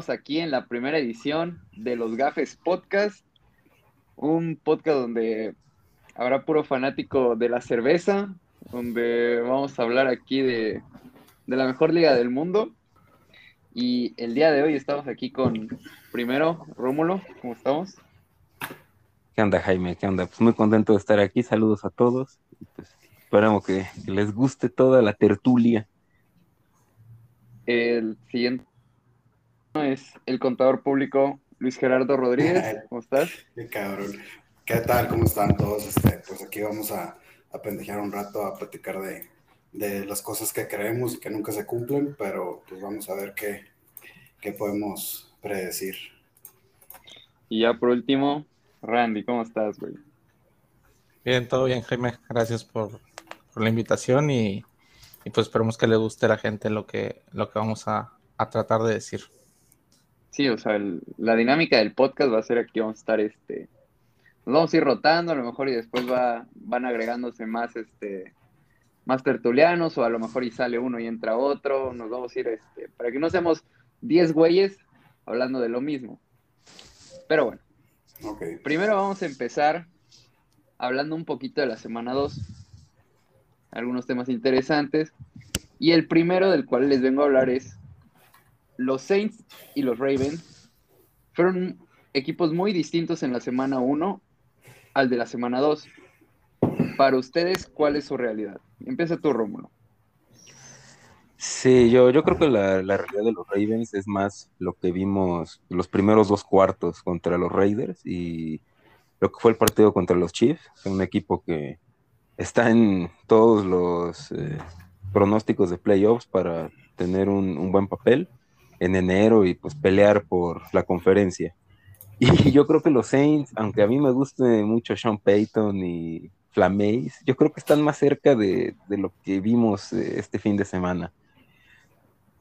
Estamos aquí en la primera edición de los Gafes Podcast, un podcast donde habrá puro fanático de la cerveza, donde vamos a hablar aquí de, de la mejor liga del mundo. Y el día de hoy estamos aquí con, primero, Rómulo, ¿cómo estamos? ¿Qué onda, Jaime? ¿Qué onda? Pues muy contento de estar aquí. Saludos a todos. Pues, esperamos que, que les guste toda la tertulia. El siguiente es el contador público Luis Gerardo Rodríguez. ¿Cómo estás? Qué cabrón. ¿Qué tal? ¿Cómo están todos? Este, pues aquí vamos a, a pendejear un rato, a platicar de, de las cosas que creemos y que nunca se cumplen, pero pues vamos a ver qué, qué podemos predecir. Y ya por último, Randy, ¿cómo estás, güey? Bien, todo bien, Jaime. Gracias por, por la invitación y, y, pues esperemos que le guste a la gente lo que, lo que vamos a, a tratar de decir. Sí, o sea, el, la dinámica del podcast va a ser aquí vamos a estar, este, nos vamos a ir rotando a lo mejor y después va, van agregándose más, este, más tertulianos o a lo mejor y sale uno y entra otro, nos vamos a ir, este, para que no seamos 10 güeyes hablando de lo mismo. Pero bueno, Okay. primero vamos a empezar hablando un poquito de la semana 2, algunos temas interesantes, y el primero del cual les vengo a hablar es los Saints y los Ravens fueron equipos muy distintos en la semana 1 al de la semana 2. Para ustedes, ¿cuál es su realidad? Empieza tú, Rómulo. Sí, yo, yo creo que la, realidad de los Ravens es más lo que vimos los primeros dos cuartos contra los Raiders y lo que fue el partido contra los Chiefs, un equipo que está en todos los eh, pronósticos de playoffs para tener un, buen papel en enero y pues pelear por la conferencia. Y yo creo que los Saints, aunque a mí me guste mucho Sean Payton y Flameis, yo creo que están más cerca de, de lo que vimos eh, este fin de semana.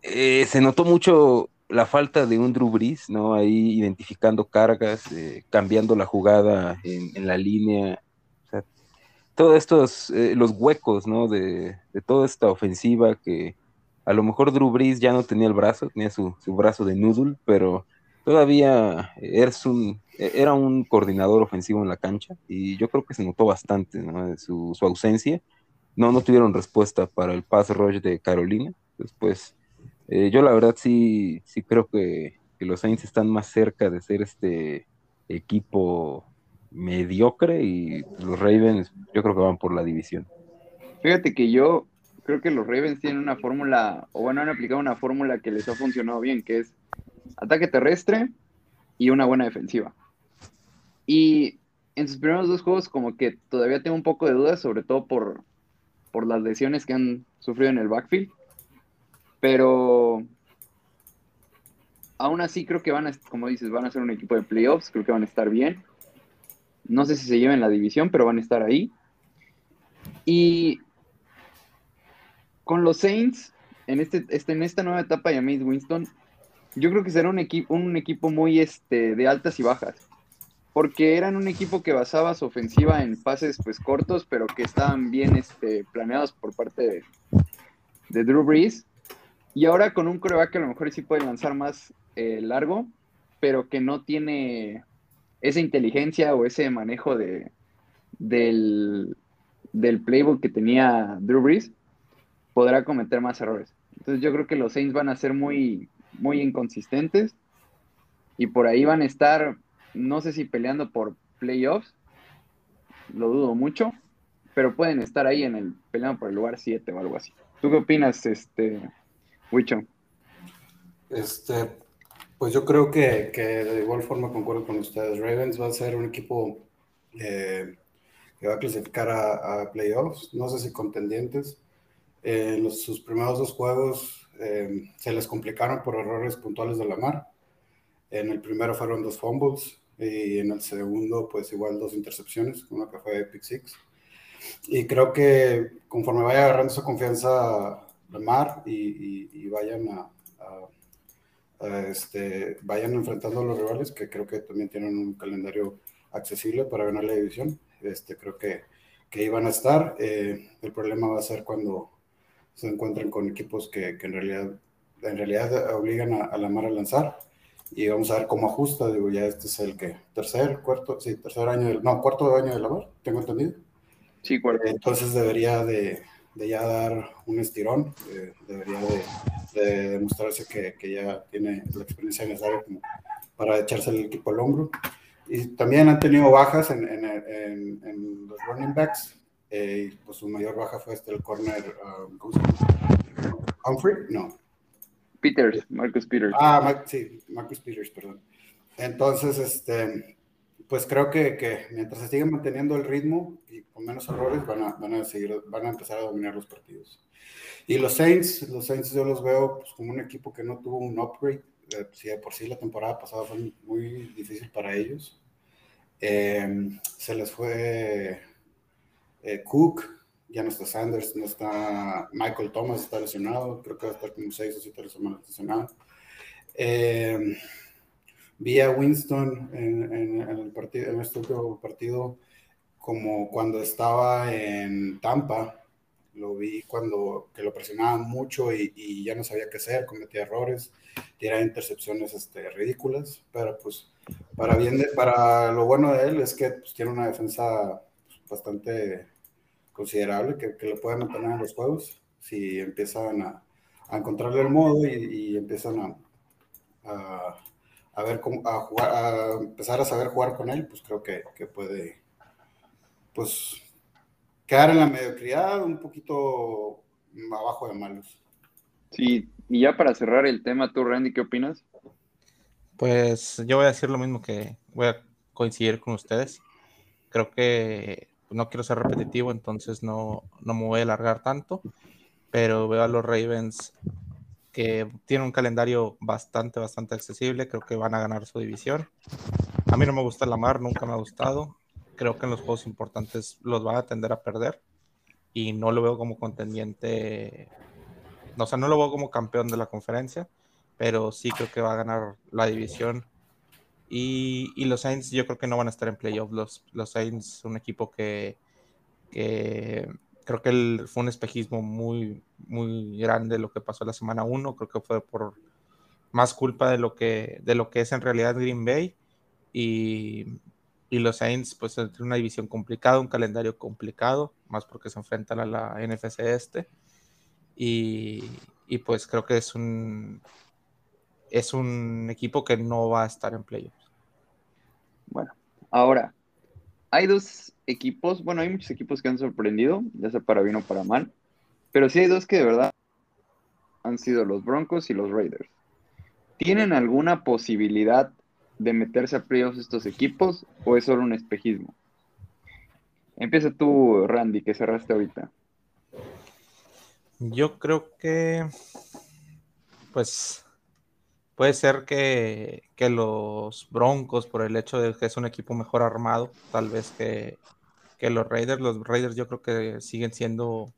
Eh, se notó mucho la falta de un Drew Brees, ¿no? Ahí identificando cargas, eh, cambiando la jugada en, en la línea. O sea, todos estos, eh, los huecos, ¿no? De, de, toda esta ofensiva que a lo mejor Drew Brees ya no tenía el brazo, tenía su, su brazo de noodle, pero todavía es un, era un coordinador ofensivo en la cancha y yo creo que se notó bastante ¿no? su, su, ausencia. No, no tuvieron respuesta para el pass rush de Carolina. Después, eh, yo la verdad sí, sí creo que, que, los Saints están más cerca de ser este equipo mediocre y los Ravens yo creo que van por la división. Fíjate que yo creo que los Ravens tienen una fórmula, o bueno, han aplicado una fórmula que les ha funcionado bien, que es ataque terrestre y una buena defensiva. Y en sus primeros dos juegos como que todavía tengo un poco de dudas, sobre todo por, por las lesiones que han sufrido en el backfield. Pero aún así creo que van a, como dices, van a ser un equipo de playoffs, creo que van a estar bien. No sé si se lleven la división, pero van a estar ahí. Y con los Saints, en, este, este, en esta nueva etapa James Winston, yo creo que será un, equi un equipo muy este, de altas y bajas. Porque eran un equipo que basaba su ofensiva en pases pues cortos, pero que estaban bien este, planeados por parte de, de Drew Brees. Y ahora con un coreback que a lo mejor sí puede lanzar más eh, largo, pero que no tiene esa inteligencia o ese manejo de, del, del playbook que tenía Drew Brees, podrá cometer más errores. Entonces yo creo que los Saints van a ser muy, muy inconsistentes y por ahí van a estar, no sé si peleando por playoffs, lo dudo mucho, pero pueden estar ahí en el peleando por el lugar 7 o algo así. ¿Tú qué opinas, este, Wicho? Este, pues yo creo que, de igual forma concuerdo con ustedes. Ravens va a ser un equipo eh, que va a clasificar a, playoffs, no sé si contendientes. Eh, los, sus primeros dos juegos eh, se les complicaron por errores puntuales de la mar. En el primero fueron dos fumbles y en el segundo, pues igual dos intercepciones, una que fue pick six. Y creo que conforme vaya agarrando su confianza la mar y, y, y vayan a, a, este, vayan enfrentando a los rivales, que creo que también tienen un calendario accesible para ganar la división. Este, creo que, que iban a estar. Eh, el problema va a ser cuando se encuentran con equipos que, que, en realidad en realidad obligan a, a Lamar a lanzar y vamos a ver cómo ajusta. Digo, ya este es el que tercer, cuarto, sí, tercer año, del, no, cuarto año de Lamar, tengo entendido. Sí, cuarto. Entonces debería de, de ya dar un estirón, eh, debería de, de demostrarse que, que, ya tiene la experiencia necesaria como para echarse el equipo al hombro. Y también han tenido bajas en, en, en, en los running backs. Eh, pues su mayor baja fue este el corner, um, ¿cómo se llama? Humphrey, no. Peters, Marcus Peters. Ah, sí, Marcus Peters, perdón. Entonces, este, pues creo que, que, mientras se siga manteniendo el ritmo y con menos errores, van a, van a seguir, van a empezar a dominar los partidos. Y los Saints, los Saints yo los veo pues, como un equipo que no tuvo un upgrade. Eh, si de por sí la temporada pasada fue muy difícil para ellos. Eh, se les fue eh, Cook, ya no está Sanders, no está Michael Thomas, está lesionado, creo que va a estar como seis o siete semanas lesionado. Eh, vi a Winston en, en, en, el partido, en este último partido como cuando estaba en Tampa, lo vi cuando que lo presionaban mucho y, y, ya no sabía qué hacer, cometía errores, tiraba intercepciones este, ridículas, pero pues para bien de, para lo bueno de él es que pues, tiene una defensa bastante considerable que, que, lo pueden mantener en los juegos si empiezan a, a encontrarle el modo y, y empiezan a, a, a, ver cómo a jugar, a empezar a saber jugar con él, pues creo que, que puede pues quedar en la mediocridad un poquito abajo de malos. Sí, y ya para cerrar el tema, tú Randy, ¿qué opinas? Pues yo voy a decir lo mismo que voy a coincidir con ustedes. Creo que no quiero ser repetitivo, entonces no, no me voy a alargar tanto, pero veo a los Ravens que tienen un calendario bastante, bastante accesible, creo que van a ganar su división. A mí no me gusta la mar, nunca me ha gustado, creo que en los juegos importantes los van a tender a perder y no lo veo como contendiente, o sea, no lo veo como campeón de la conferencia, pero sí creo que va a ganar la división y, los Saints yo creo que no van a estar en playoff. Los, los Saints, un equipo que, creo que fue un espejismo muy, muy grande lo que pasó la semana 1. Creo que fue por más culpa de lo que, de lo que es en realidad Green Bay. Y, y los Saints, pues, tienen una división complicada, un calendario complicado, más porque se enfrentan a la NFC este. Y, y pues creo que es un, es un equipo que no va a estar en playoffs. Bueno, ahora, hay dos equipos, bueno, hay muchos equipos que han sorprendido, ya sea para bien o para mal, pero sí hay dos que de verdad han sido los Broncos y los Raiders. ¿Tienen alguna posibilidad de meterse a playoffs estos equipos o es solo un espejismo? Empieza tú, Randy, que cerraste ahorita. Yo creo que, pues, Puede ser que, que, los Broncos, por el hecho de que es un equipo mejor armado, tal vez que, que los Raiders. Los Raiders yo creo que siguen siendo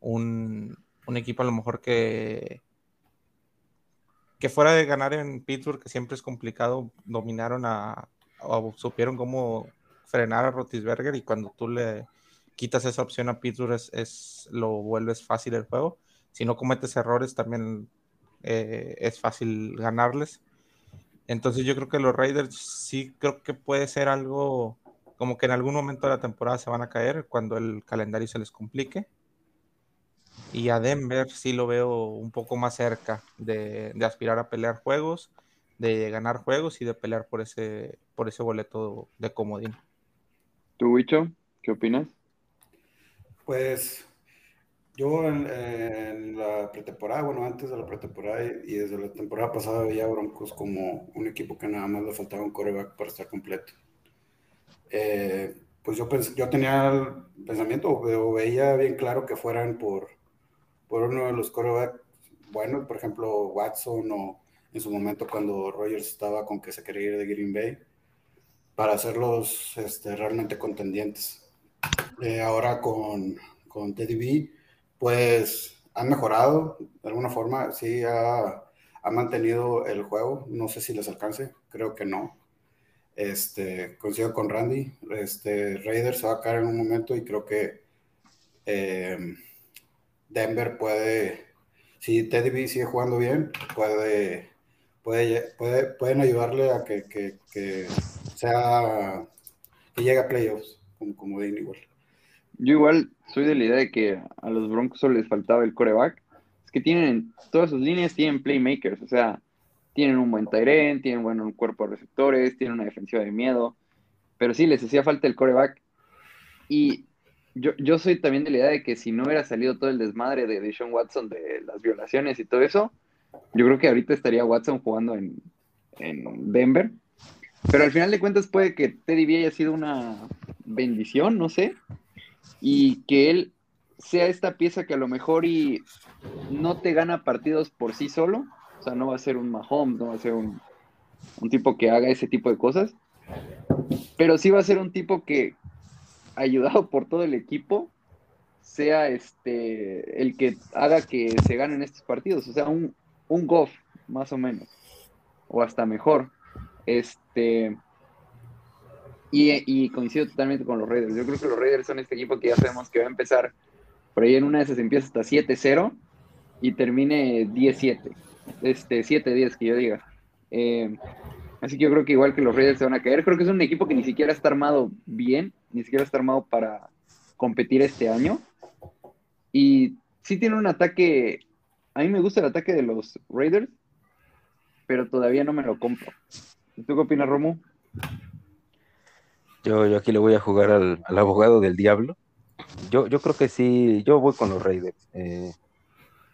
un, un, equipo a lo mejor que, que fuera de ganar en Pittsburgh, que siempre es complicado, dominaron a, o supieron cómo frenar a Rotisberger y cuando tú le quitas esa opción a Pittsburgh es, es lo vuelves fácil el juego. Si no cometes errores, también eh, es fácil ganarles. Entonces yo creo que los Raiders sí creo que puede ser algo como que en algún momento de la temporada se van a caer cuando el calendario se les complique. Y a Denver sí lo veo un poco más cerca de, de aspirar a pelear juegos, de ganar juegos y de pelear por ese, por ese boleto de comodín. ¿Tú, Wicho? ¿Qué opinas? Pues yo en, en, la pretemporada, bueno, antes de la pretemporada y desde la temporada pasada veía a Broncos como un equipo que nada más le faltaba un coreback para estar completo. Eh, pues yo, pens yo tenía el pensamiento o veía bien claro que fueran por, por uno de los corebacks buenos, por ejemplo, Watson o en su momento cuando Rogers estaba con que se quería ir de Green Bay, para hacerlos este, realmente contendientes. Eh, ahora con, con Teddy B pues han mejorado de alguna forma, sí ha, ha, mantenido el juego, no sé si les alcance, creo que no. Este, coincido con Randy, este, Raiders se va a caer en un momento y creo que eh, Denver puede, si Teddy B sigue jugando bien, puede, puede, puede pueden ayudarle a que, que, sea que llegue a playoffs, como, como igual. Yo igual soy de la idea de que a los Broncos solo les faltaba el coreback. Es que tienen, todas sus líneas tienen playmakers, o sea, tienen un buen Tyrant, tienen bueno, un cuerpo de receptores, tienen una defensiva de miedo, pero sí, les hacía falta el coreback. Y yo, yo soy también de la idea de que si no hubiera salido todo el desmadre de Deshaun Watson de las violaciones y todo eso, yo creo que ahorita estaría Watson jugando en, en Denver. Pero al final de cuentas puede que Teddy B haya sido una bendición, no sé, y que él sea esta pieza que a lo mejor y no te gana partidos por sí solo, o sea, no va a ser un Mahomes, no va a ser un, tipo que haga ese tipo de cosas, pero sí va a ser un tipo que, ayudado por todo el equipo, sea este el que haga que se ganen estos partidos, o sea, un, un Goff, más o menos, o hasta mejor. Este, y, coincido totalmente con los Raiders. Yo creo que los Raiders son este equipo que ya sabemos que va a empezar por ahí en una de esas empieza hasta 7-0 y termine 10-7. Este, 7-10 que yo diga. Eh, así que yo creo que igual que los Raiders se van a caer. Creo que es un equipo que ni siquiera está armado bien, ni siquiera está armado para competir este año. Y sí tiene un ataque. A mí me gusta el ataque de los Raiders, pero todavía no me lo compro. ¿Tú qué opinas, Romu? Yo, yo aquí le voy a jugar al, abogado del diablo. Yo, yo creo que sí, yo voy con los Raiders. Eh,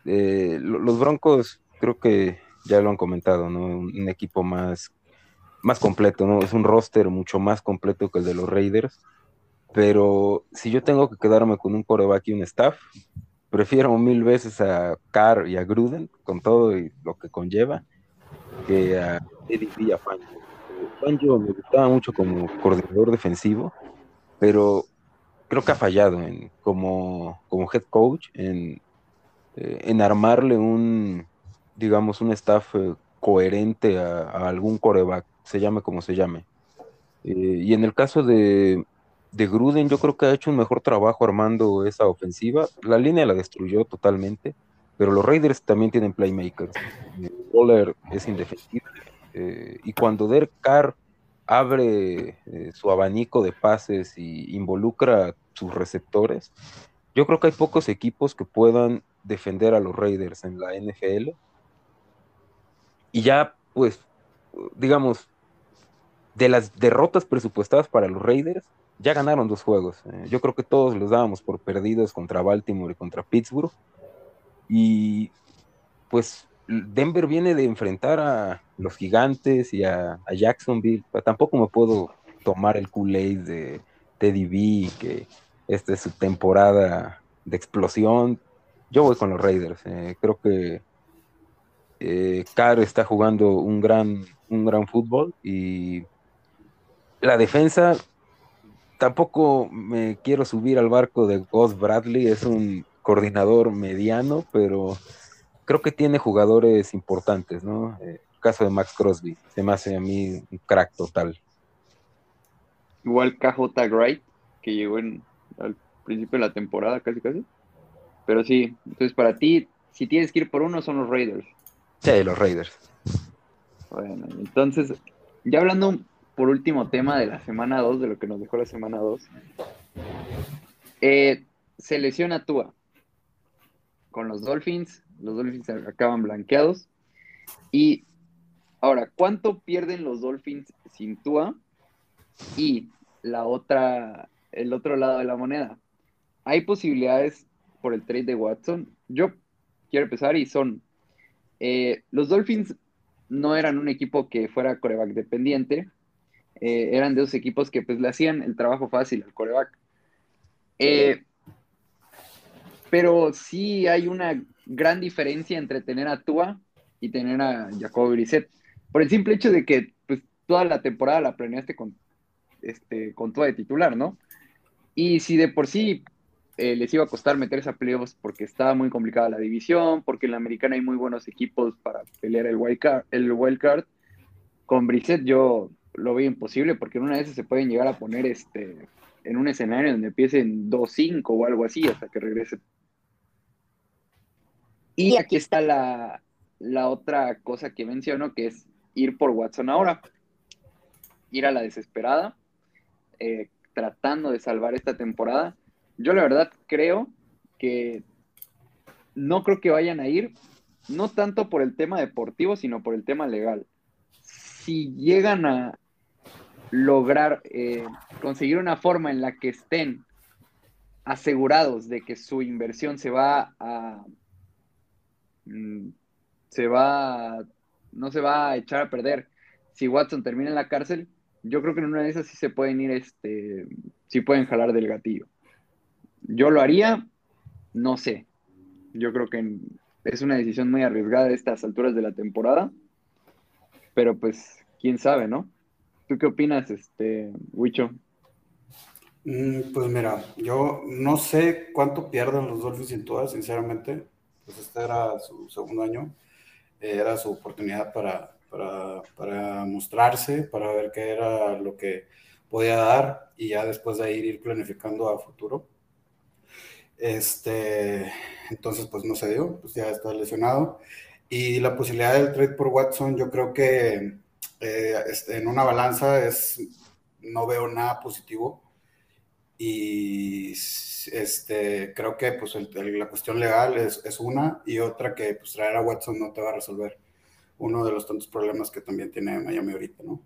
eh, los Broncos creo que ya lo han comentado, ¿no? Un, equipo más, más completo, ¿no? Es un roster mucho más completo que el de los Raiders. Pero si yo tengo que quedarme con un coreback y un staff, prefiero mil veces a Carr y a Gruden, con todo y lo que conlleva, que a Eddie y a Fangio me gustaba mucho como coordinador defensivo, pero creo que ha fallado en, como, como head coach en, eh, en armarle un, digamos, un staff eh, coherente a, algún coreback, se llame como se llame. Eh, y en el caso de, de, Gruden, yo creo que ha hecho un mejor trabajo armando esa ofensiva. La línea la destruyó totalmente, pero los Raiders también tienen playmakers. Waller es indefendible eh, y cuando Derek Carr abre eh, su abanico de pases y involucra sus receptores, yo creo que hay pocos equipos que puedan defender a los Raiders en la NFL. Y ya, pues, digamos, de las derrotas presupuestadas para los Raiders, ya ganaron dos juegos. Eh, yo creo que todos los dábamos por perdidos contra Baltimore y contra Pittsburgh. Y pues Denver viene de enfrentar a los gigantes y a, Jacksonville. tampoco me puedo tomar el Kool-Aid de Teddy B, que esta es su temporada de explosión. Yo voy con los Raiders. Eh, creo que eh, Carr está jugando un gran, un gran fútbol y la defensa tampoco me quiero subir al barco de Gus Bradley, es un coordinador mediano, pero creo que tiene jugadores importantes, ¿no? Eh, el caso de Max Crosby, se me hace a mí un crack total. Igual KJ Wright, que llegó en, al principio de la temporada, casi casi. Pero sí, entonces para ti, si tienes que ir por uno, son los Raiders. Sí, los Raiders. Bueno, entonces, ya hablando por último tema de la semana 2, de lo que nos dejó la semana 2. Eh, se lesiona Tua con los Dolphins los Dolphins acaban blanqueados. Y ahora, ¿cuánto pierden los Dolphins sin Tua? Y la otra, el otro lado de la moneda. Hay posibilidades por el trade de Watson. Yo quiero empezar y son. Eh, los Dolphins no eran un equipo que fuera coreback dependiente. Eh, eran de esos equipos que pues le hacían el trabajo fácil al coreback. Eh, pero sí hay una gran diferencia entre tener a Tua y tener a Jacob Brissett. Por el simple hecho de que pues, toda la temporada la planeaste con, este, con Tua de titular, ¿no? Y si de por sí eh, les iba a costar meterse a playoffs porque estaba muy complicada la división, porque en la americana hay muy buenos equipos para pelear el wild card, el wild card con Brissett yo lo veo imposible porque en una vez se pueden llegar a poner este en un escenario donde empiecen 2-5 o algo así hasta que regrese Y aquí está la, la otra cosa que menciono, que es ir por Watson ahora. Ir a la desesperada, eh, tratando de salvar esta temporada. Yo la verdad creo que no creo que vayan a ir, no tanto por el tema deportivo, sino por el tema legal. Si llegan a lograr eh, conseguir una forma en la que estén asegurados de que su inversión se va a se va no se va a echar a perder. Si Watson termina en la cárcel yo creo que en una de esas sí se pueden ir este sí pueden jalar del gatillo. Yo lo haría no sé. Yo creo que es una decisión muy arriesgada a estas alturas de la temporada pero pues quién sabe no tú qué opinas este Wicho Mm, pues mira, yo no sé cuánto pierden los Dolphins en todas, sinceramente. Pues este era su segundo año. Eh, era su oportunidad para, para, mostrarse, para ver qué era lo que podía dar y ya después de ahí ir planificando a futuro. Este, entonces, pues no se dio, pues ya está lesionado. Y la posibilidad del trade por Watson, yo creo que eh, este, en una balanza es, no veo nada positivo y este, creo que pues, la cuestión legal es, es, una y otra que pues, traer a Watson no te va a resolver uno de los tantos problemas que también tiene Miami ahorita, ¿no?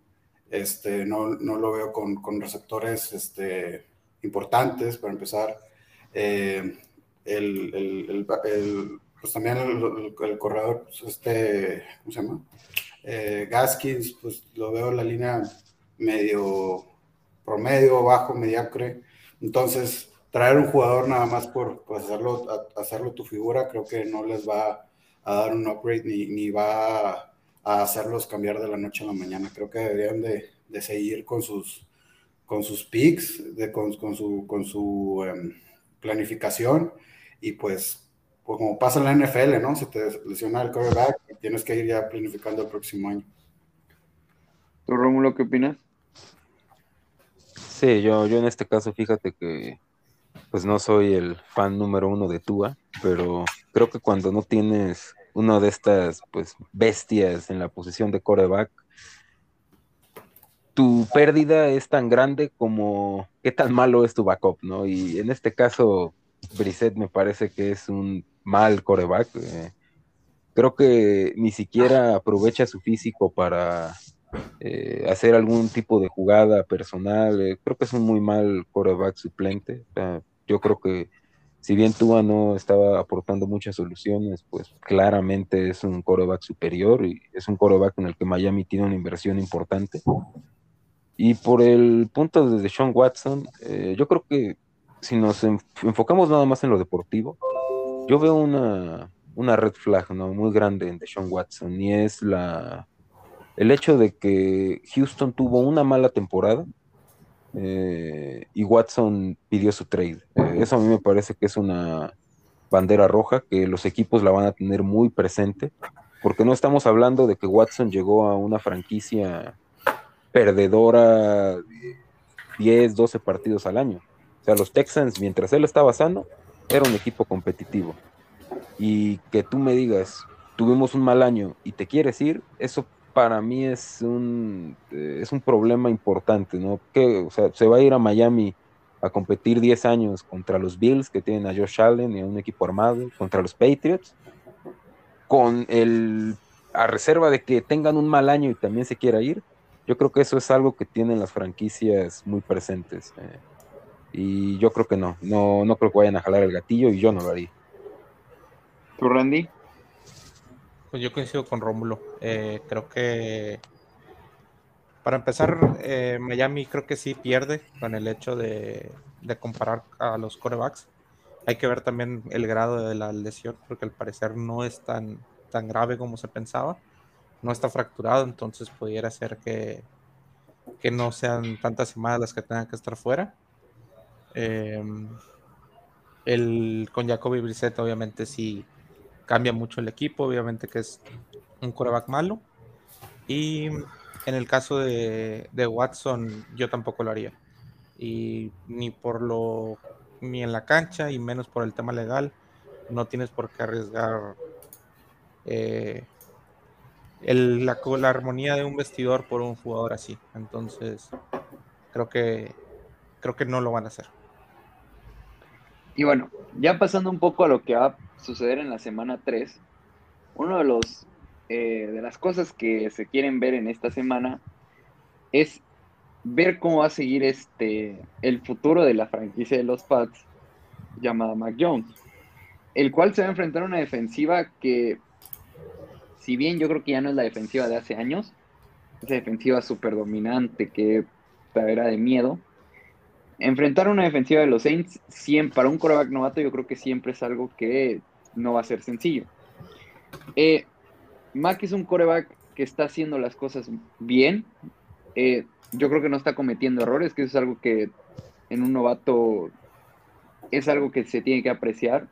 Este, no, no lo veo con, con, receptores este, importantes, para empezar. Eh, el, el, el, pues también el, corredor, pues, este, ¿cómo se llama? Eh, Gaskins, pues lo veo en la línea medio promedio, bajo, mediocre. Entonces, traer un jugador nada más por, hacerlo, hacerlo tu figura, creo que no les va a dar un upgrade ni, ni va a, hacerlos cambiar de la noche a la mañana. Creo que deberían de, de seguir con sus, con sus picks, de, con, con, su, con su em, planificación y pues, pues como pasa en la NFL, ¿no? Se te lesiona el quarterback y tienes que ir ya planificando el próximo año. ¿Tú, Rómulo, qué opinas? Sí, yo, yo en este caso, fíjate que pues no soy el fan número uno de Tua, pero creo que cuando no tienes una de estas pues bestias en la posición de coreback, tu pérdida es tan grande como qué tan malo es tu backup, ¿no? Y en este caso, Brissett me parece que es un mal coreback. Eh, creo que ni siquiera aprovecha su físico para eh, hacer algún tipo de jugada personal. Eh, creo que es un muy mal coreback suplente. yo creo que si bien Tua no estaba aportando muchas soluciones, pues claramente es un coreback superior y es un coreback en el que Miami tiene una inversión importante. Y por el punto de Sean Watson, eh, yo creo que si nos enfocamos nada más en lo deportivo, yo veo una, una red flag ¿no? muy grande en Deshaun Watson y es la el hecho de que Houston tuvo una mala temporada eh, y Watson pidió su trade. Eh, eso a mí me parece que es una bandera roja que los equipos la van a tener muy presente, porque no estamos hablando de que Watson llegó a una franquicia perdedora 10, 12 partidos al año. O sea, los Texans, mientras él estaba sano, era un equipo competitivo. Y que tú me digas, tuvimos un mal año y te quieres ir, eso para mí es un, eh, es un problema importante, ¿no? Que, o sea, se va a ir a Miami a competir 10 años contra los Bills, que tienen a Josh Allen y a un equipo armado, contra los Patriots, con el, a reserva de que tengan un mal año y también se quiera ir. Yo creo que eso es algo que tienen las franquicias muy presentes. Eh, y yo creo que no, no, no creo que vayan a jalar el gatillo y yo no lo haría. ¿Tú, Randy? Pues yo coincido con Rómulo. Eh, creo que para empezar, eh, Miami creo que sí pierde con el hecho de, comparar a los corebacks. Hay que ver también el grado de la lesión, porque al parecer no es tan, tan grave como se pensaba. No está fracturado, entonces pudiera ser que, que no sean tantas semanas las que tengan que estar fuera. Em, el, con Jacoby Brissett obviamente sí cambia mucho el equipo, obviamente que es un coreback malo. Y en el caso de, Watson, yo tampoco lo haría. Y ni por lo, ni en la cancha, y menos por el tema legal, no tienes por qué arriesgar eh, la, la, armonía de un vestidor por un jugador así. Entonces, creo que, creo que no lo van a hacer. Y bueno, ya pasando un poco a lo que va suceder en la semana 3, uno de los eh, de las cosas que se quieren ver en esta semana es ver cómo va a seguir este el futuro de la franquicia de los Pats llamada Mac Jones, el cual se va a enfrentar a una defensiva que si bien yo creo que ya no es la defensiva de hace años, esa defensiva súper dominante que era de miedo, enfrentar una defensiva de los Saints, siempre, para un coreback novato, yo creo que siempre es algo que no va a ser sencillo. Eh, Mac es un coreback que está haciendo las cosas bien. Eh, yo creo que no está cometiendo errores, que eso es algo que en un novato es algo que se tiene que apreciar.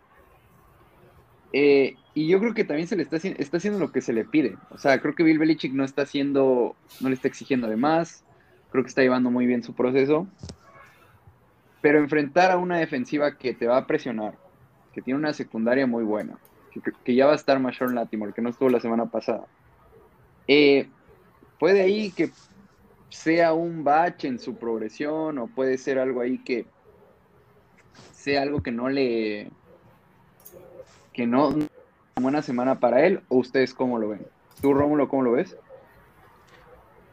Eh, y yo creo que también se le está, está haciendo lo que se le pide. O sea, creo que Bill Belichick no está haciendo, no le está exigiendo de más. Creo que está llevando muy bien su proceso. Pero enfrentar a una defensiva que te va a presionar, que tiene una secundaria muy buena, que, ya va a estar Mayor Latimore, que no estuvo la semana pasada, eh, puede ahí que sea un bache en su progresión o puede ser algo ahí que sea algo que no le que no buena semana para él o ustedes cómo lo ven. Tú Rómulo cómo lo ves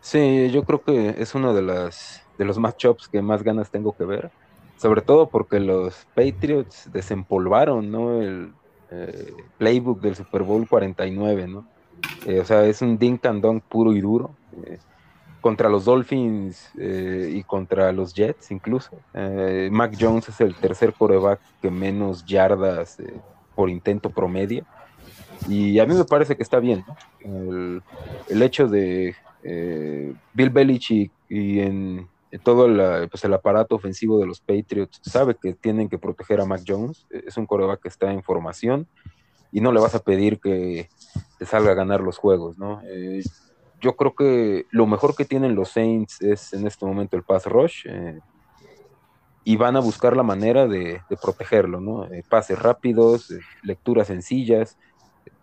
sí yo creo que es uno de las de los matchups que más ganas tengo que ver sobre todo porque los Patriots desempolvaron, ¿no? El eh, playbook del Super Bowl 49, ¿no? Eh, o sea, es un dink and dunk puro y duro. Eh, contra los Dolphins y contra los Jets incluso. Mac Jones es el tercer coreback que menos yardas por intento promedio. Y a mí me parece que está bien. El, el, hecho de Bill Belichick y en, todo pues, el aparato ofensivo de los Patriots sabe que tienen que proteger a Mac Jones. Es un coreback que está en formación y no le vas a pedir que te salga a ganar los juegos, ¿no? Eh, yo creo que lo mejor que tienen los Saints es en este momento el pass rush eh, y van a buscar la manera de, protegerlo, ¿no? Eh, pases rápidos, lecturas sencillas.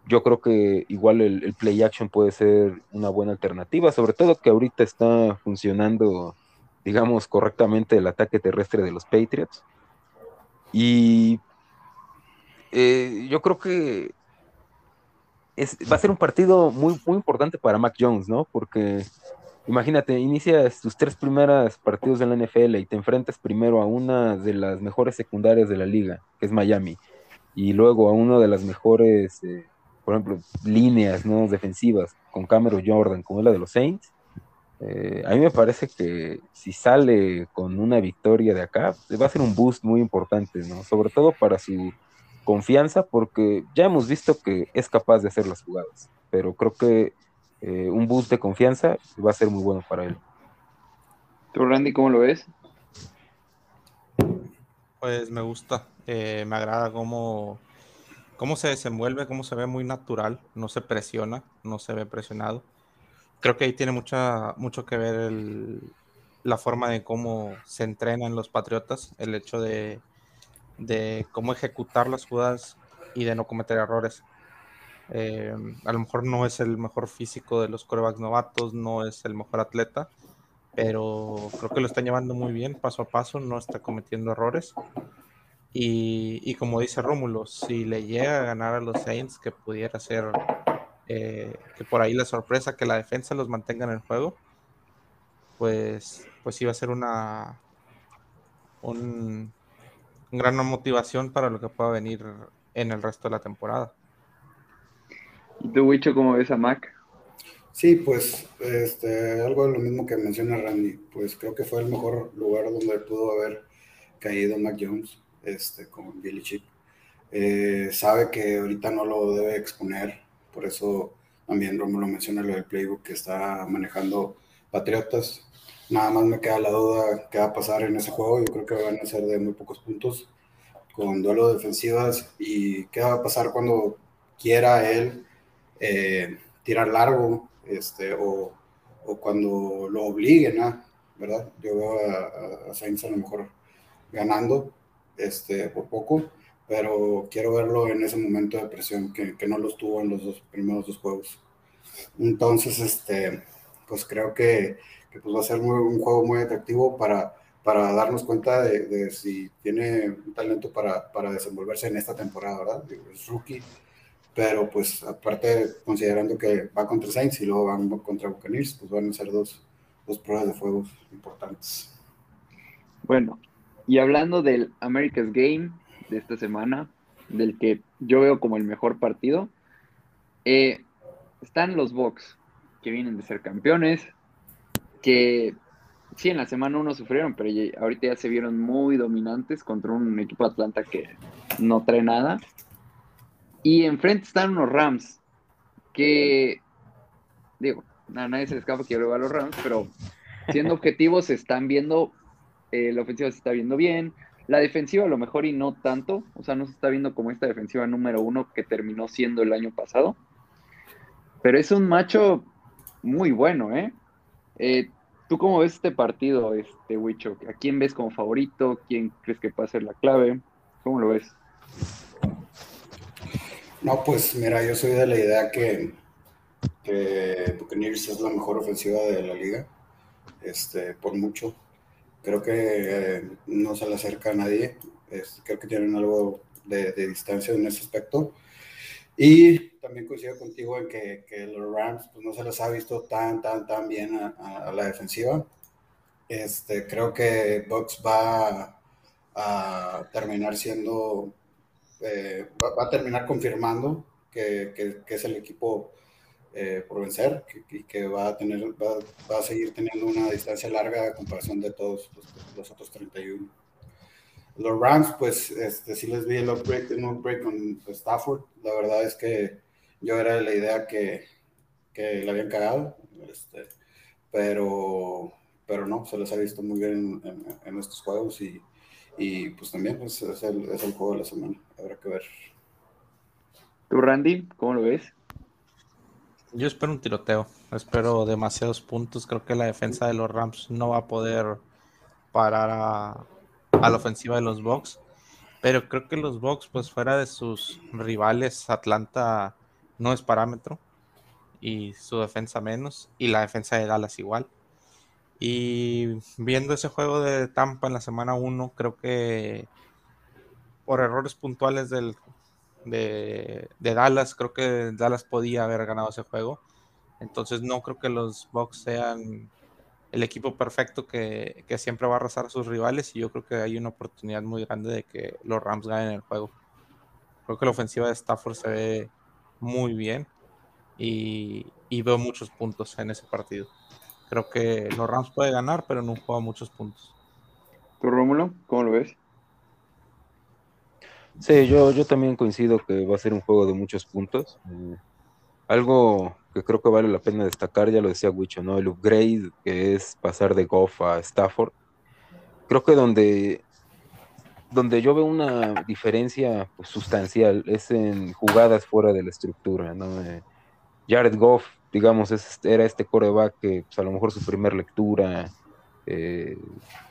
Yo creo que igual el, play action puede ser una buena alternativa, sobre todo que ahorita está funcionando digamos, correctamente el ataque terrestre de los Patriots. Y eh, yo creo que va a ser un partido muy, muy importante para Mac Jones, ¿no? Porque imagínate, inicias tus tres primeros partidos en la NFL y te enfrentas primero a una de las mejores secundarias de la liga, que es Miami, y luego a una de las mejores, eh, por ejemplo, líneas ¿no? defensivas con Cameron Jordan, como la de los Saints eh, a mí me parece que si sale con una victoria de acá, va a ser un boost muy importante, ¿no? Sobre todo para su confianza, porque ya hemos visto que es capaz de hacer las jugadas, pero creo que eh, un boost de confianza va a ser muy bueno para él. ¿Tú, Randy, cómo lo ves? Pues me gusta, eh, me agrada cómo, cómo se desenvuelve, cómo se ve muy natural, no se presiona, no se ve presionado creo que ahí tiene mucha, mucho que ver la forma de cómo se entrenan los patriotas, el hecho de, cómo ejecutar las jugadas y de no cometer errores. Eh, a lo mejor no es el mejor físico de los corebacks novatos, no es el mejor atleta, pero creo que lo están llevando muy bien, paso a paso, no está cometiendo errores. Y, y como dice Rómulo, si le llega a ganar a los Saints, que pudiera ser eh, que por ahí la sorpresa que la defensa los mantenga en el juego, pues, pues iba a ser una un, gran motivación para lo que pueda venir en el resto de la temporada. ¿Y tú, Wicho, cómo ves a Mac? Sí, pues este, algo de lo mismo que menciona Randy, pues creo que fue el mejor lugar donde pudo haber caído Mac Jones este, con Billy Chip. Eh, sabe que ahorita no lo debe exponer por eso también Romulo menciona lo del playbook que está manejando Patriotas. Nada más me queda la duda qué va a pasar en ese juego. Yo creo que van a ser de muy pocos puntos con duelo defensivas y qué va a pasar cuando quiera él eh, tirar largo este, o, cuando lo obliguen, ¿no? ¿verdad? Yo veo a, a, Sainz a lo mejor ganando este, por poco, pero quiero verlo en ese momento de presión que, que no lo tuvo en los dos primeros dos juegos. Entonces, este, pues creo que, que pues va a ser un juego muy atractivo para, para darnos cuenta de, de si tiene un talento para, para, desenvolverse en esta temporada, ¿verdad? Es rookie, pero pues aparte considerando que va contra Saints y luego van contra Buccaneers, pues van a ser dos, dos pruebas de fuego importantes. Bueno, y hablando del America's Game de esta semana, del que yo veo como el mejor partido, eh, están los Bucks, que vienen de ser campeones, que sí, en la semana uno sufrieron, pero ahorita ya se vieron muy dominantes contra un equipo de Atlanta que no trae nada. Y enfrente están unos Rams, que, digo, a nadie se le escapa que yo le a los Rams, pero siendo objetivos se están viendo, eh, la ofensiva se está viendo bien, la defensiva a lo mejor y no tanto, o sea, no se está viendo como esta defensiva número uno que terminó siendo el año pasado, pero es un macho muy bueno, ¿eh? eh ¿Tú cómo ves este partido, este Wicho? ¿A quién ves como favorito? ¿Quién crees que puede ser la clave? ¿Cómo lo ves? No, pues mira, yo soy de la idea que, que Buccaneers es la mejor ofensiva de la liga, este, por mucho. Creo que eh, no se le acerca a nadie. creo que tienen algo de, distancia en ese aspecto. Y también coincido contigo en que, los Rams pues, no se les ha visto tan, tan, tan bien a, la defensiva. Este, creo que Bucks va a terminar siendo, eh, va, a terminar confirmando que, que, es el equipo eh, por vencer y que, va a tener, va, va, a seguir teniendo una distancia larga a comparación de todos los, los otros 31. Los Rams, pues este, sí les vi el upgrade, el upgrade con Stafford. La verdad es que yo era de la idea que, que le habían cagado, este, pero, pero no, se les ha visto muy bien en, estos juegos y, y pues también es, es, el, es, el, juego de la semana. Habrá que ver. ¿Tú, Randy, cómo lo ves? Yo espero un tiroteo. Espero demasiados puntos. Creo que la defensa de los Rams no va a poder parar a, a la ofensiva de los Bucks. Pero creo que los Bucks, pues fuera de sus rivales, Atlanta no es parámetro. Y su defensa menos. Y la defensa de Dallas igual. Y viendo ese juego de Tampa en la semana 1, creo que por errores puntuales del, de, de, Dallas, creo que Dallas podía haber ganado ese juego. Entonces no creo que los Bucks sean el equipo perfecto que, siempre va a arrasar a sus rivales y yo creo que hay una oportunidad muy grande de que los Rams ganen el juego. Creo que la ofensiva de Stafford se ve muy bien y, veo muchos puntos en ese partido. Creo que los Rams pueden ganar, pero no juega muchos puntos. ¿Tú, Rómulo, cómo lo ves? Sí, yo, yo también coincido que va a ser un juego de muchos puntos. Eh, algo que creo que vale la pena destacar, ya lo decía Wicho, ¿no? El upgrade que es pasar de Goff a Stafford. Creo que donde, donde yo veo una diferencia pues, sustancial es en jugadas fuera de la estructura, ¿no? Eh, Jared Goff, digamos, era este coreback que pues, a lo mejor su primer lectura eh,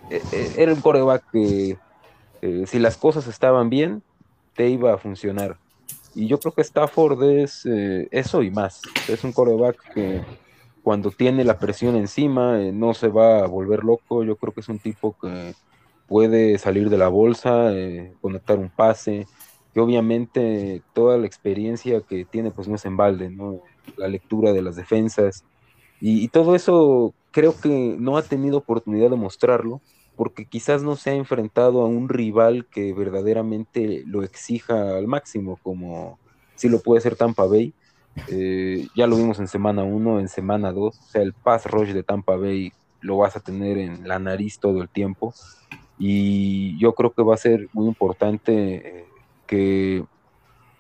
e, e, era un coreback que eh, si las cosas estaban bien, te iba a funcionar y yo creo que Stafford es eh, eso y más. Es un coreback que cuando tiene la presión encima eh, no se va a volver loco. Yo creo que es un tipo que puede salir de la bolsa, eh, conectar un pase, que obviamente toda la experiencia que tiene pues no es en balde, ¿no? La lectura de las defensas y todo eso creo que no ha tenido oportunidad de mostrarlo porque quizás no se ha enfrentado a un rival que verdaderamente lo exija al máximo, como si lo puede ser Tampa Bay. Eh, ya lo vimos en semana 1, en semana 2, o sea, el pass rush de Tampa Bay lo vas a tener en la nariz todo el tiempo. Y yo creo que va a ser muy importante eh, que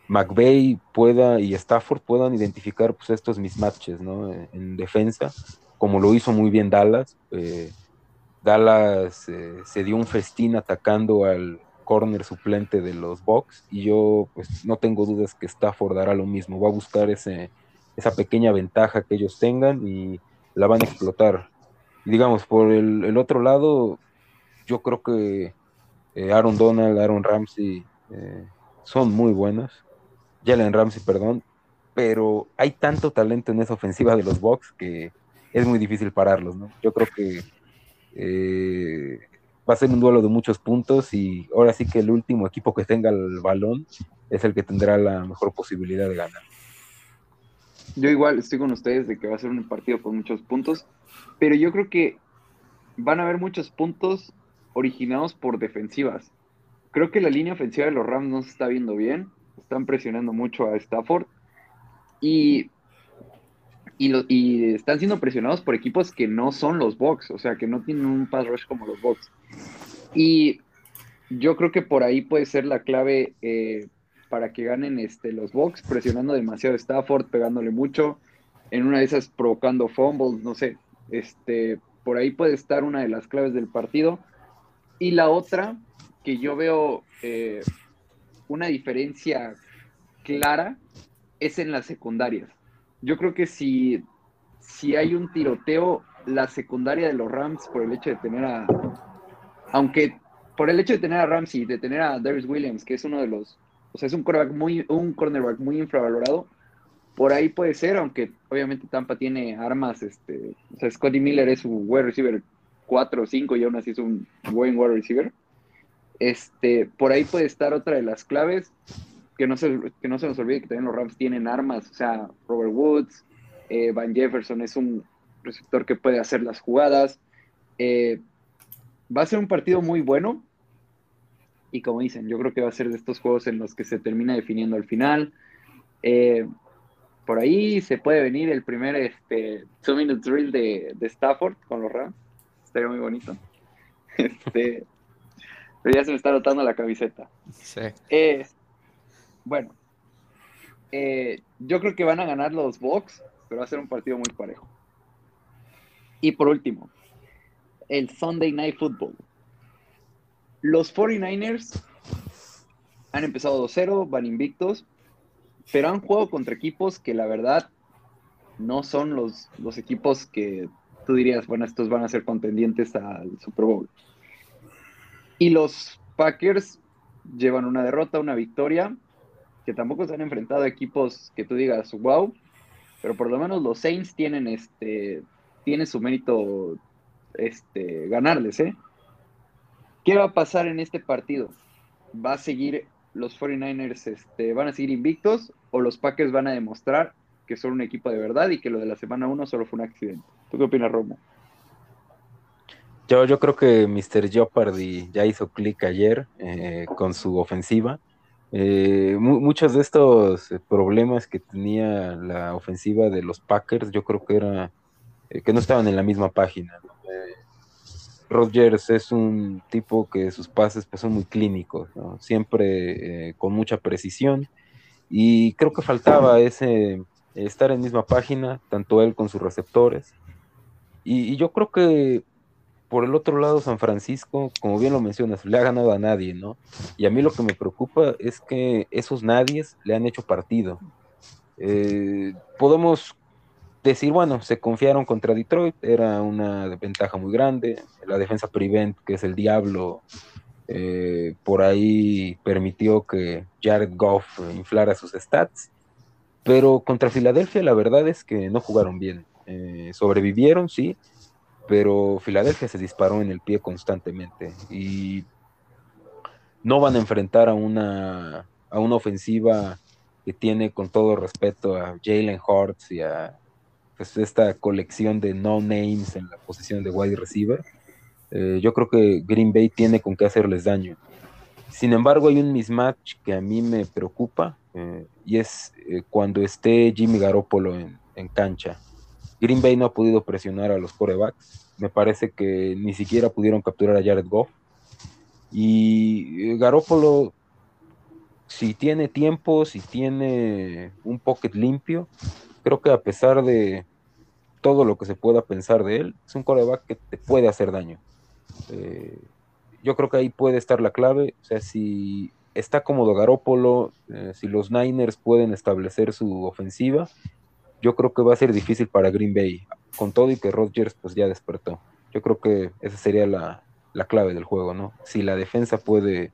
McVeigh pueda y Stafford puedan identificar pues, estos mismatches ¿no? en, defensa, como lo hizo muy bien Dallas. Eh, Dallas eh, se dio un festín atacando al corner suplente de los Bucks y yo pues no tengo dudas que Stafford hará lo mismo, va a buscar ese, esa pequeña ventaja que ellos tengan y la van a explotar. Digamos, por el, otro lado, yo creo que eh, Aaron Donald, Aaron Ramsey, eh, son muy buenos. Jalen Ramsey, perdón, pero hay tanto talento en esa ofensiva de los Bucks que es muy difícil pararlos, ¿no? Yo creo que eh, va a ser un duelo de muchos puntos y ahora sí que el último equipo que tenga el balón es el que tendrá la mejor posibilidad de ganar. Yo igual estoy con ustedes de que va a ser un partido con muchos puntos, pero yo creo que van a haber muchos puntos originados por defensivas. Creo que la línea ofensiva de los Rams no se está viendo bien, están presionando mucho a Stafford y, y, están siendo presionados por equipos que no son los Bucks, o sea, que no tienen un pass rush como los Bucks. Y yo creo que por ahí puede ser la clave eh, para que ganen este, los Bucks, presionando demasiado a Stafford, pegándole mucho, en una de esas provocando fumbles, no sé. Este, por ahí puede estar una de las claves del partido. Y la otra, que yo veo eh, una diferencia clara, es en las secundarias. Yo creo que si, si hay un tiroteo, la secundaria de los Rams, por el hecho de tener a. Aunque por el hecho de tener a Ramsey, de tener a Darius Williams, que es uno de los. O sea, es un cornerback muy, un cornerback muy infravalorado. Por ahí puede ser, aunque obviamente Tampa tiene armas. Este, o sea, Scotty Miller es un wide receiver 4 o 5 y aún así es un buen wide receiver. Este, por ahí puede estar otra de las claves que no, se, que no se nos olvide que también los Rams tienen armas, o sea, Robert Woods, eh, Van Jefferson es un receptor que puede hacer las jugadas. Eh, va a ser un partido muy bueno. Y como dicen, yo creo que va a ser de estos juegos en los que se termina definiendo al final. Eh, por ahí se puede venir el primer este, two minute drill de, de Stafford con los Rams. Estaría muy bonito. Este, pero ya se me está notando la camiseta. Sí. Bueno, eh, yo creo que van a ganar los Bucks, pero va a ser un partido muy parejo. Y por último, el Sunday Night Football. Los 49ers han empezado 2-0, van invictos, pero han jugado contra equipos que la verdad no son los, los equipos que tú dirías, bueno, estos van a ser contendientes al Super Bowl. Y los Packers llevan una derrota, una victoria, que tampoco se han enfrentado a equipos que tú digas, wow, pero por lo menos los Saints tienen este su mérito este ganarles, ¿eh? ¿Qué va a pasar en este partido? ¿Va a seguir los 49ers este, van a seguir invictos o los Packers van a demostrar que son un equipo de verdad y que lo de la semana 1 solo fue un accidente? ¿Tú qué opinas, Romo? Yo, yo creo que Mr. Jeopardy ya hizo clic ayer eh, con su ofensiva eh, muchos de estos eh, problemas que tenía la ofensiva de los Packers, yo creo que era eh, que no estaban en la misma página. Rodgers es un tipo que sus pases pues, son muy clínicos, siempre con mucha precisión. Y creo que faltaba ese estar en misma página, tanto él con sus receptores. y yo creo que por el otro lado, San Francisco, como bien lo mencionas, le ha ganado a nadie, ¿no? Y a mí lo que me preocupa es que esos nadies le han hecho partido. Eh, podemos decir, bueno, se confiaron contra Detroit, era una ventaja muy grande. La defensa Prevent, que es el diablo, eh, por ahí permitió que Jared Goff inflara sus stats. Pero contra Filadelfia, la verdad es que no jugaron bien. Eh, sobrevivieron, sí, pero Filadelfia se disparó en el pie constantemente y no van a enfrentar a una, a una ofensiva que tiene con todo respeto a Jalen Hurts y a pues, esta colección de no names en la posición de wide receiver. Eh, yo creo que Green Bay tiene con qué hacerles daño. Sin embargo, hay un mismatch que a mí me preocupa eh, y es eh, cuando esté Jimmy Garoppolo en, en cancha. Green Bay no ha podido presionar a los corebacks. Me parece que ni siquiera pudieron capturar a Jared Goff. Y eh, Garópolo, si tiene tiempo, si tiene un pocket limpio, creo que a pesar de todo lo que se pueda pensar de él, es un coreback que te puede hacer daño. Eh, yo creo que ahí puede estar la clave. O sea, si está cómodo Garópolo, eh, si los Niners pueden establecer su ofensiva, yo creo que va a ser difícil para Green Bay, con todo y que Rodgers pues ya despertó. Yo creo que esa sería la, clave del juego, ¿no? Si la defensa puede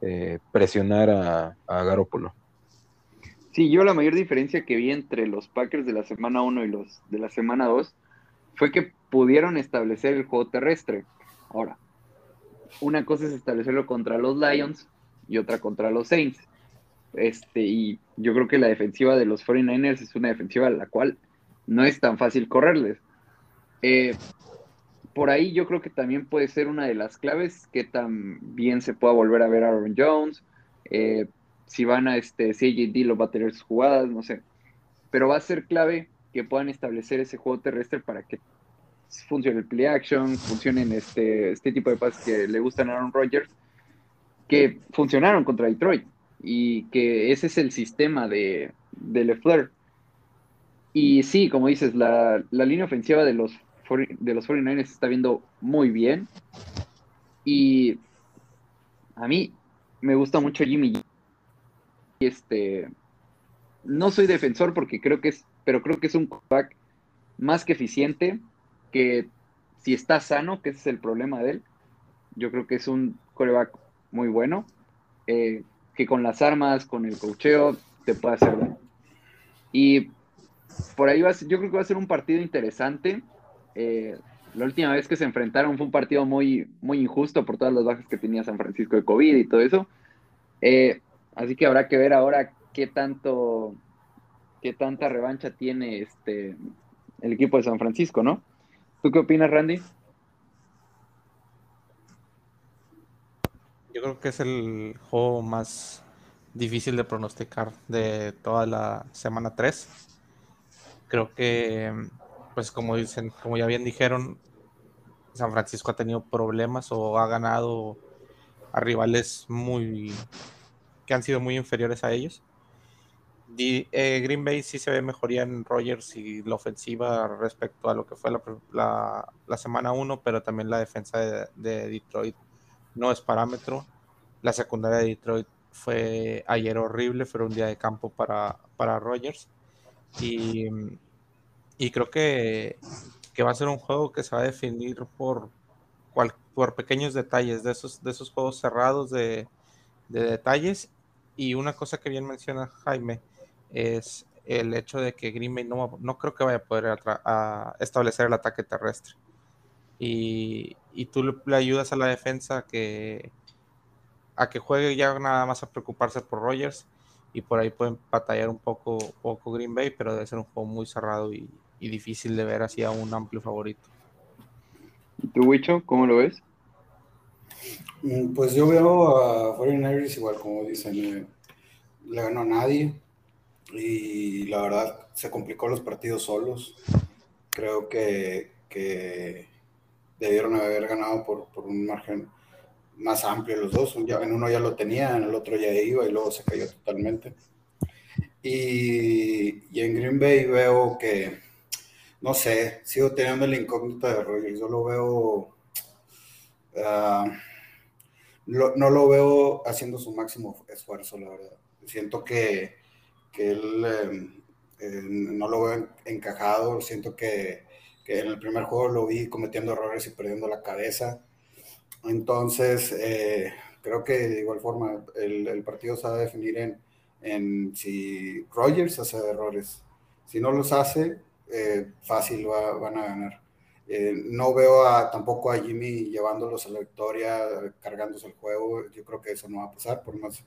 eh, presionar a, a Garópolo. Sí, yo la mayor diferencia que vi entre los Packers de la semana 1 y los de la semana 2 fue que pudieron establecer el juego terrestre. Ahora, una cosa es establecerlo contra los Lions y otra contra los Saints. Este, y yo creo que la defensiva de los 49ers es una defensiva a la cual no es tan fácil correrles. Eh, por ahí yo creo que también puede ser una de las claves que también se pueda volver a ver a Aaron Jones. Eh, si van a este, si AJD lo va a tener sus jugadas, no sé. Pero va a ser clave que puedan establecer ese juego terrestre para que funcione el play action, funcionen este, este tipo de pases que le gustan a Aaron Rodgers, que funcionaron contra Detroit y que ese es el sistema de, de LeFleur. Y sí, como dices, la, la línea ofensiva de los, de los 49ers se está viendo muy bien. Y a mí me gusta mucho Jimmy. Este, no soy defensor porque creo que es, pero creo que es un coreback más que eficiente, que si está sano, que ese es el problema de él, yo creo que es un coreback muy bueno. Eh, que con las armas, con el cocheo, te puede hacer daño. Y por ahí va, yo creo que va a ser un partido interesante. Eh, la última vez que se enfrentaron fue un partido muy, muy injusto por todas las bajas que tenía San Francisco de COVID y todo eso. Eh, así que habrá que ver ahora qué tanto, qué tanta revancha tiene este el equipo de San Francisco, ¿no? ¿Tú qué opinas, Randy? Yo creo que es el juego más difícil de pronosticar de toda la semana 3. Creo que, pues como dicen, como ya bien dijeron, San Francisco ha tenido problemas o ha ganado a rivales muy que han sido muy inferiores a ellos. Eh, Green Bay sí se ve mejoría en Rogers y la ofensiva respecto a lo que fue la, la, semana 1, pero también la defensa de, de Detroit no es parámetro. La secundaria de Detroit fue ayer horrible, fue un día de campo para, para Rogers. Y, y creo que, que, va a ser un juego que se va a definir por, por pequeños detalles, de esos, de esos juegos cerrados de, de detalles. Y una cosa que bien menciona Jaime es el hecho de que Green Bay no, no creo que vaya a poder establecer el ataque terrestre. Y, y tú le, ayudas a la defensa que, a que juegue ya nada más a preocuparse por Rogers y por ahí pueden batallar un poco, poco Green Bay, pero debe ser un juego muy cerrado y, difícil de ver hacia un amplio favorito. ¿Y tú, Wicho, cómo lo ves? Mm, pues yo veo a 49ers igual, como dicen, eh, le ganó a nadie y la verdad se complicó los partidos solos. Creo que, que debieron haber ganado por, por un margen más amplio los dos. En uno ya lo tenía, en el otro ya iba y luego se cayó totalmente. Y, y en Green Bay veo que, no sé, sigo teniendo la incógnita de Rogers. Yo lo veo, uh, no lo veo haciendo su máximo esfuerzo, la verdad. Siento que, que él eh, eh, no lo veo encajado, siento que en el primer juego lo vi cometiendo errores y perdiendo la cabeza. Entonces, eh, creo que de igual forma el, partido se va a definir en, en, si Rogers hace errores. Si no los hace, eh, fácil van a ganar. Eh, no veo a, tampoco a Jimmy llevándolos a la victoria, cargándose el juego. Yo creo que eso no va a pasar, por más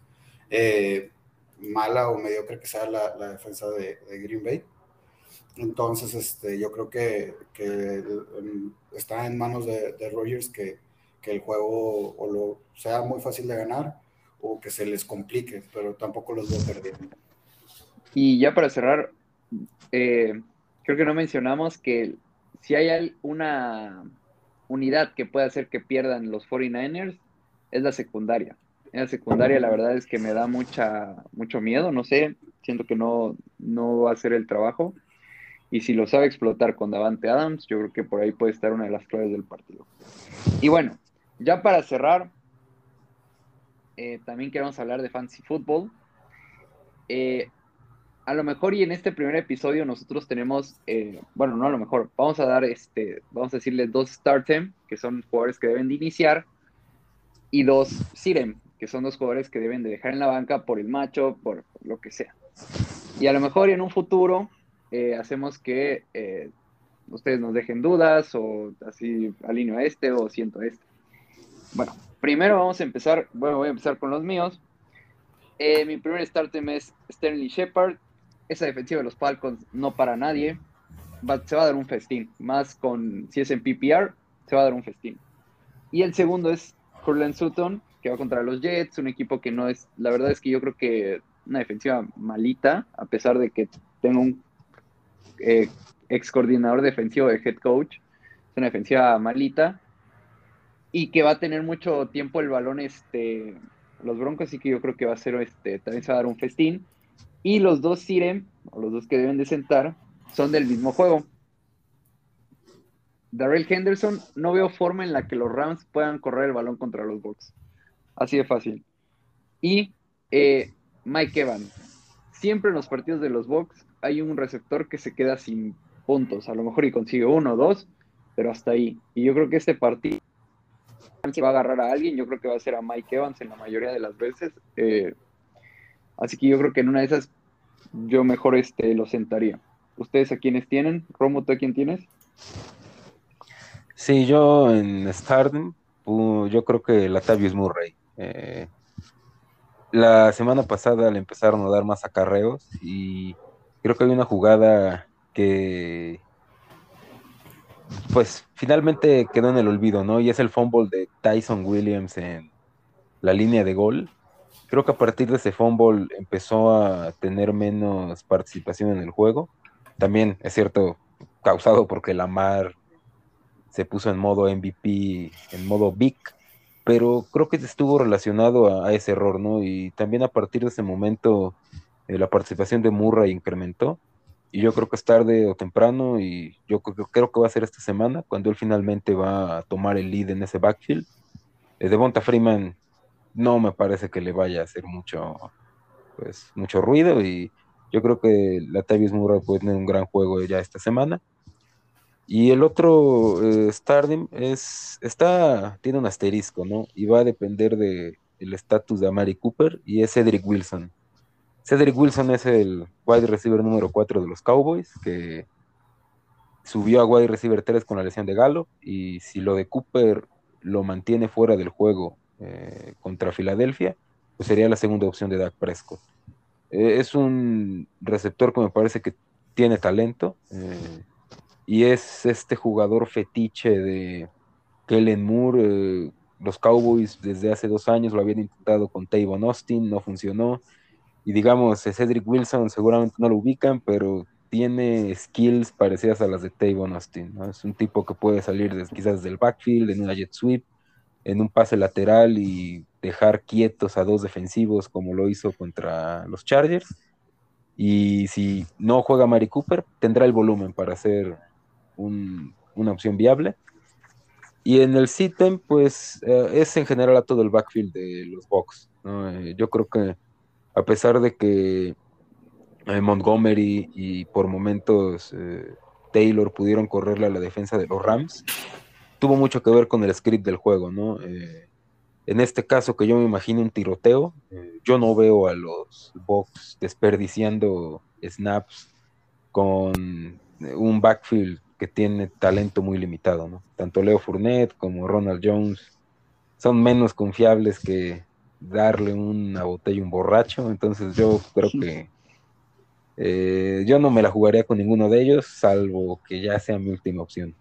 mala o mediocre que sea la, la defensa de, de Green Bay. Entonces, este, yo creo que, está en manos de, Rogers que, que, el juego o lo sea muy fácil de ganar o que se les complique, pero tampoco los veo perdiendo. Y ya para cerrar, eh, creo que no mencionamos que si hay una unidad que puede hacer que pierdan los 49ers, es la secundaria. La secundaria la verdad es que me da mucha, mucho miedo, no sé, siento que no, no va a ser el trabajo. Y si lo sabe explotar con Davante Adams, yo creo que por ahí puede estar una de las claves del partido. Y bueno, ya para cerrar, eh, también queremos hablar de fantasy football. Eh, a lo mejor y en este primer episodio nosotros tenemos, eh, bueno, no a lo mejor, vamos a dar, este, vamos a decirle dos start que son jugadores que deben de iniciar, y dos Sirem, que son dos jugadores que deben de dejar en la banca por el macho, por lo que sea. Y a lo mejor en un futuro eh, hacemos que eh, ustedes nos dejen dudas o así alineo este o siento este. Bueno, primero vamos a empezar, bueno, voy a empezar con los míos. Eh, mi primer startem es Sterling Shepard. Esa defensiva de los Falcons no para nadie. se va a dar un festín. Más con, si es en PPR, se va a dar un festín. Y el segundo es Cortland Sutton, que va contra los Jets, un equipo que no es, la verdad es que yo creo que una defensiva malita, a pesar de que tengo un eh, ex coordinador defensivo de head coach, es una defensiva malita, y que va a tener mucho tiempo el balón este, los Broncos, así que yo creo que va a ser, este, también se va a dar un festín. Y los dos Siren, o los dos que deben de sentar, son del mismo juego. Darrell Henderson, no veo forma en la que los Rams puedan correr el balón contra los Bucks. Así de fácil. Y eh, Mike Evans. Siempre en los partidos de los Bucks hay un receptor que se queda sin puntos. A lo mejor y consigue uno o dos, pero hasta ahí. Y yo creo que este partido va a agarrar a alguien. Yo creo que va a ser a Mike Evans en la mayoría de las veces. Eh, así que yo creo que en una de esas yo mejor este, lo sentaría. ¿Ustedes a quiénes tienen? Romo, ¿tú a quién tienes? Sí, yo en Stardom, yo creo que Latavius Murray. Eh, la semana pasada le empezaron a dar más acarreos y creo que hay una jugada que pues finalmente quedó en el olvido, ¿no? Y es el fumble de Tyson Williams en la línea de gol. Creo que a partir de ese fumble empezó a tener menos participación en el juego. También es cierto, causado porque Lamar se puso en modo MVP, en modo Big, pero creo que estuvo relacionado a, ese error, ¿no? Y también a partir de ese momento eh, la participación de Murray incrementó. Y yo creo que es tarde o temprano, y yo creo, que va a ser esta semana, cuando él finalmente va a tomar el lead en ese backfield. Eh, Devonta Freeman no me parece que le vaya a hacer mucho, pues, mucho ruido, y yo creo que la Tavis Murray puede tener un gran juego ya esta semana. Y el otro eh, Stardom es, está, tiene un asterisco, ¿no? Y va a depender del estatus de Amari Cooper y es Cedric Wilson. Cedric Wilson es el wide receiver número 4 de los Cowboys, que subió a wide receiver 3 con la lesión de Galo, y si lo de Cooper lo mantiene fuera del juego eh, contra Filadelfia, pues sería la segunda opción de Dak Prescott. Eh, es un receptor que me parece que tiene talento. Eh, y es este jugador fetiche de Kellen Moore. Los Cowboys desde hace dos años lo habían intentado con Tavon Austin, no funcionó. Y digamos, Cedric Wilson seguramente no lo ubican, pero tiene skills parecidas a las de Tavon Austin. Es un tipo que puede salir quizás del backfield, en una jet sweep, en un pase lateral y dejar quietos a dos defensivos como lo hizo contra los Chargers. Y si no juega Mari Cooper, tendrá el volumen para hacer una opción viable. Y en el SITEM, pues eh, es en general a todo el backfield de los Bucks. Eh, yo creo que a pesar de que eh, Montgomery y por momentos Taylor pudieron correrle a la defensa de los Rams, tuvo mucho que ver con el script del juego, ¿no? en este caso que yo me imagino un tiroteo, yo no veo a los Bucks desperdiciando snaps con un backfield tiene talento muy limitado, ¿no? Tanto Leo Fournette como Ronald Jones son menos confiables que darle una botella a un borracho, entonces yo creo que eh, yo no me la jugaría con ninguno de ellos, salvo que ya sea mi última opción.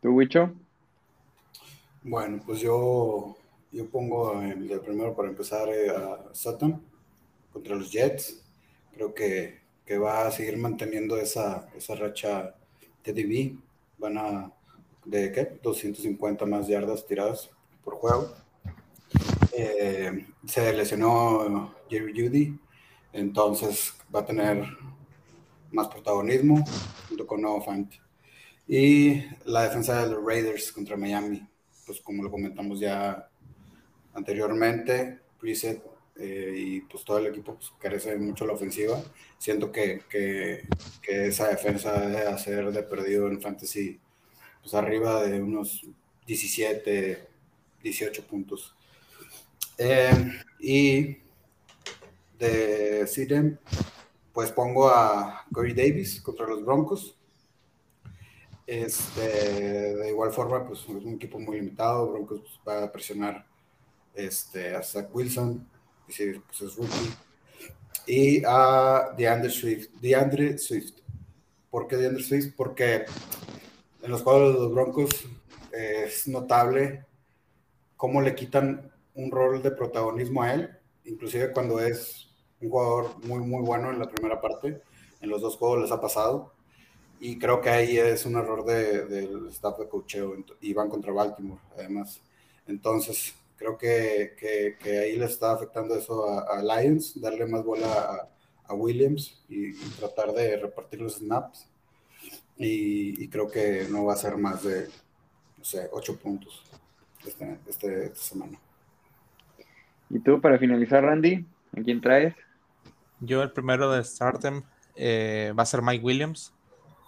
¿Tú, Wicho? Bueno, pues yo, yo pongo el, primero para empezar eh, a Sutton contra los Jets. Creo que, que, va a seguir manteniendo esa, esa racha TDB van a, ¿de qué? 250 más yardas tiradas por juego. Eh, se lesionó Jerry Judy, entonces va a tener más protagonismo junto con Noah Fant. Y la defensa de los Raiders contra Miami, pues como lo comentamos ya anteriormente, preset eh, y pues todo el equipo pues, carece mucho la ofensiva. Siento que, que, que, esa defensa debe hacer de perdido en fantasy pues arriba de unos 17, 18 puntos. Eh, y de CDM, pues pongo a Corey Davis contra los Broncos. Este, de igual forma, pues es un equipo muy limitado. Broncos pues, va a presionar este, a Zach Wilson, pues es rookie. Y a DeAndre Swift. DeAndre Swift. ¿Por qué DeAndre Swift? Porque en los cuadros de los Broncos eh, es notable cómo le quitan un rol de protagonismo a él, inclusive cuando es un jugador muy, muy bueno en la primera parte. En los dos juegos les ha pasado. Y creo que ahí es un error de, del staff de cocheo y van contra Baltimore, además. Entonces, creo que, que, ahí le está afectando eso a, a Lions, darle más bola a, Williams y, tratar de repartir los snaps. Y, creo que no va a ser más de, no sé, ocho puntos este, este, esta semana. ¿Y tú, para finalizar, Randy? ¿A quién traes? Yo, el primero de Stardom eh, va a ser Mike Williams.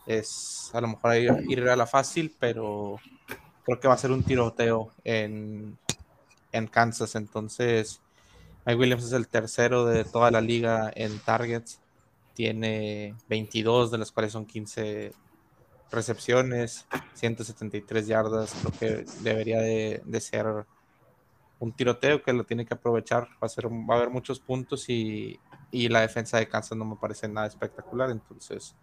Es a lo mejor ir, ir a la fácil, pero creo que va a ser un tiroteo en, en Kansas. Entonces, Mike Williams es el tercero de toda la liga en targets. Tiene 22, de las cuales son 15 recepciones, 173 yardas. Creo que debería de, de ser un tiroteo que lo tiene que aprovechar. Va a, ser, va a haber muchos puntos y, y, la defensa de Kansas no me parece nada espectacular. Entonces,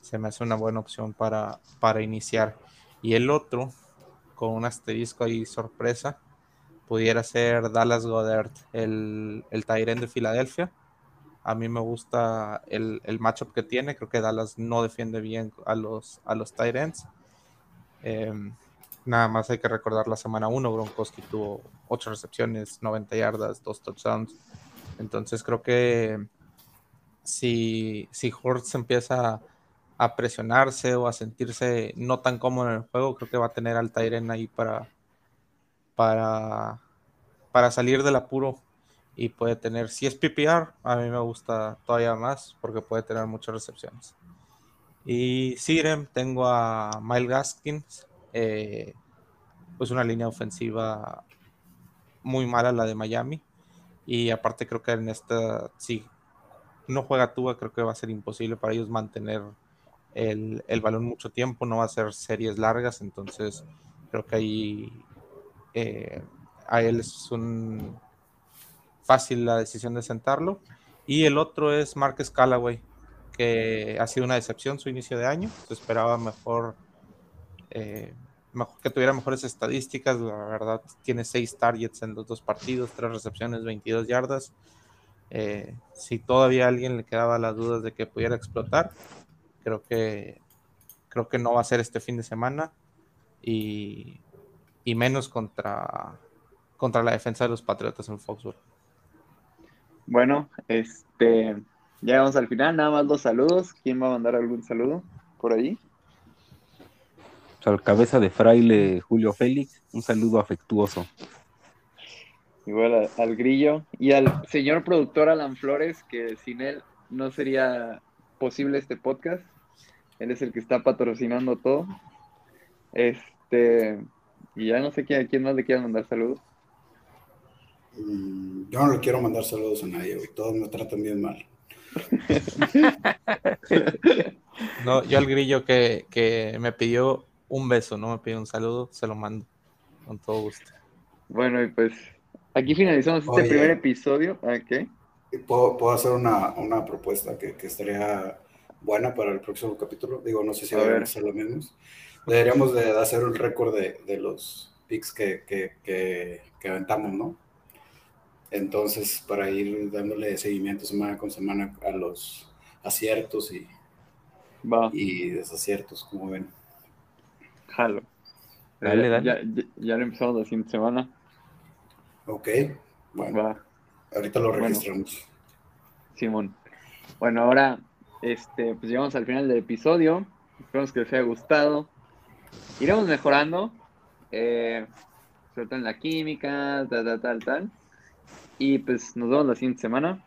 se me hace una buena opción para, para iniciar. Y el otro, con un asterisco ahí sorpresa, pudiera ser Dallas Goddard, el, el de Filadelfia. A mí me gusta el, el, matchup que tiene. Creo que Dallas no defiende bien a los, a los Tyrants. Nada más hay que recordar la semana 1. Gronkowski tuvo 8 recepciones, 90 yardas, 2 touchdowns. Entonces creo que si, si Hortz empieza a presionarse o a sentirse no tan cómodo en el juego, creo que va a tener al Tyren ahí para, para, para salir del apuro y puede tener, si es PPR, a mí me gusta todavía más porque puede tener muchas recepciones. Y Sirem, tengo a Miles Gaskins, eh, pues una línea ofensiva muy mala la de Miami. Y aparte creo que en esta, si no juega Tua, creo que va a ser imposible para ellos mantener el, el balón mucho tiempo, no va a ser series largas, entonces creo que ahí eh, a él es un fácil la decisión de sentarlo. Y el otro es Marcus Callaway, que ha sido una decepción su inicio de año. Se esperaba mejor, eh, mejor, que tuviera mejores estadísticas. La verdad, tiene seis targets en los dos partidos, tres recepciones, 22 yardas. Eh, si todavía a alguien le quedaba las dudas de que pudiera explotar, creo que creo que no va a ser este fin de semana y, y menos contra, contra la defensa de los Patriotas en Foxborough. Bueno, este, ya vamos al final, nada más dos saludos. ¿Quién va a mandar algún saludo por ahí? Al cabeza de fraile Julio Félix, un saludo afectuoso. Igual a, al grillo y al señor productor Alan Flores, que sin él no sería posible este podcast. Él es el que está patrocinando todo. Este, y ya no sé quién, quién más le quiere mandar saludos. Mm, yo no le quiero mandar saludos a nadie, güey. Todos me tratan bien mal. no, yo al grillo que, que, me pidió un beso, no me pidió un saludo, se lo mando con todo gusto. Bueno, y pues aquí finalizamos este primer episodio. ¿A qué? ¿Puedo, puedo hacer una, una propuesta que, que, estaría buena para el próximo capítulo? Digo, no sé si van a hacer lo mismo. Deberíamos de hacer un récord de, de los picks que, que, que aventamos, ¿no? Entonces, para ir dándole seguimiento semana con semana a los aciertos y, Va. y desaciertos, como ven. Jalo. Dale, ya, dale. Ya, ya, ya, lo empezamos la siguiente semana. Ok, bueno. Va. Ahorita lo registramos. Bueno, Simón. Bueno, ahora este, pues llegamos al final del episodio. Esperamos que les haya gustado. Iremos mejorando. Eh, sobre todo en la química, tal, tal, tal, tal. Y pues nos vemos la siguiente semana.